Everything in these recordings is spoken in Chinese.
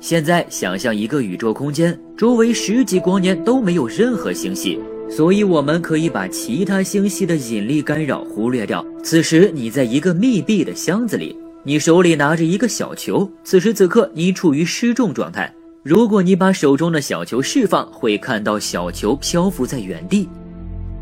现在想象一个宇宙空间，周围十几光年都没有任何星系，所以我们可以把其他星系的引力干扰忽略掉。此时你在一个密闭的箱子里，你手里拿着一个小球，此时此刻你处于失重状态。如果你把手中的小球释放，会看到小球漂浮在原地，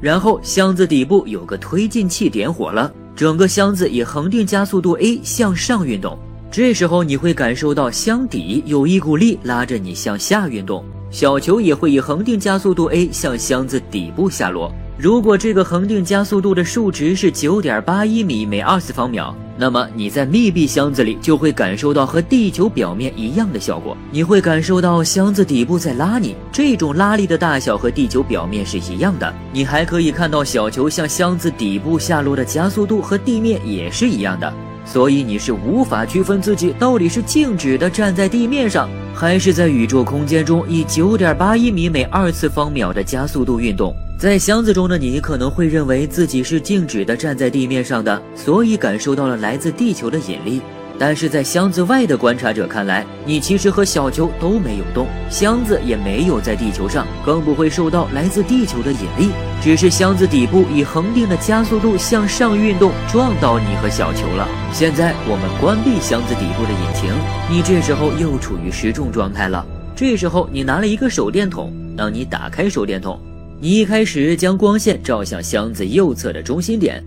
然后箱子底部有个推进器点火了，整个箱子以恒定加速度 a 向上运动。这时候你会感受到箱底有一股力拉着你向下运动，小球也会以恒定加速度 a 向箱子底部下落。如果这个恒定加速度的数值是九点八一米每二次方秒，那么你在密闭箱子里就会感受到和地球表面一样的效果。你会感受到箱子底部在拉你，这种拉力的大小和地球表面是一样的。你还可以看到小球向箱子底部下落的加速度和地面也是一样的。所以你是无法区分自己到底是静止的站在地面上，还是在宇宙空间中以九点八一米每二次方秒的加速度运动。在箱子中的你可能会认为自己是静止的站在地面上的，所以感受到了来自地球的引力。但是在箱子外的观察者看来，你其实和小球都没有动，箱子也没有在地球上，更不会受到来自地球的引力，只是箱子底部以恒定的加速度向上运动，撞到你和小球了。现在我们关闭箱子底部的引擎，你这时候又处于失重状态了。这时候你拿了一个手电筒，当你打开手电筒，你一开始将光线照向箱子右侧的中心点，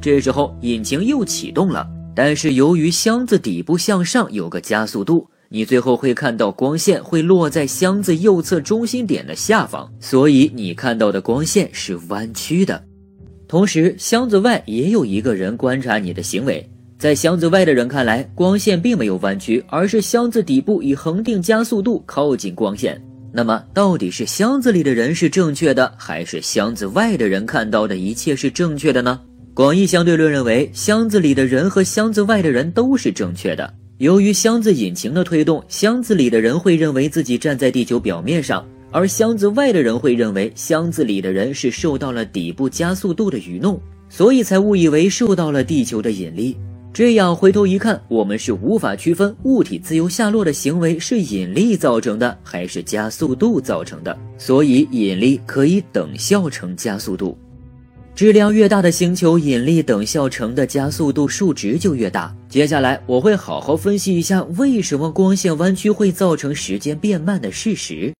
这时候引擎又启动了。但是由于箱子底部向上有个加速度，你最后会看到光线会落在箱子右侧中心点的下方，所以你看到的光线是弯曲的。同时，箱子外也有一个人观察你的行为，在箱子外的人看来，光线并没有弯曲，而是箱子底部以恒定加速度靠近光线。那么，到底是箱子里的人是正确的，还是箱子外的人看到的一切是正确的呢？广义相对论认为，箱子里的人和箱子外的人都是正确的。由于箱子引擎的推动，箱子里的人会认为自己站在地球表面上，而箱子外的人会认为箱子里的人是受到了底部加速度的愚弄，所以才误以为受到了地球的引力。这样回头一看，我们是无法区分物体自由下落的行为是引力造成的还是加速度造成的。所以，引力可以等效成加速度。质量越大的星球，引力等效成的加速度数值就越大。接下来我会好好分析一下为什么光线弯曲会造成时间变慢的事实。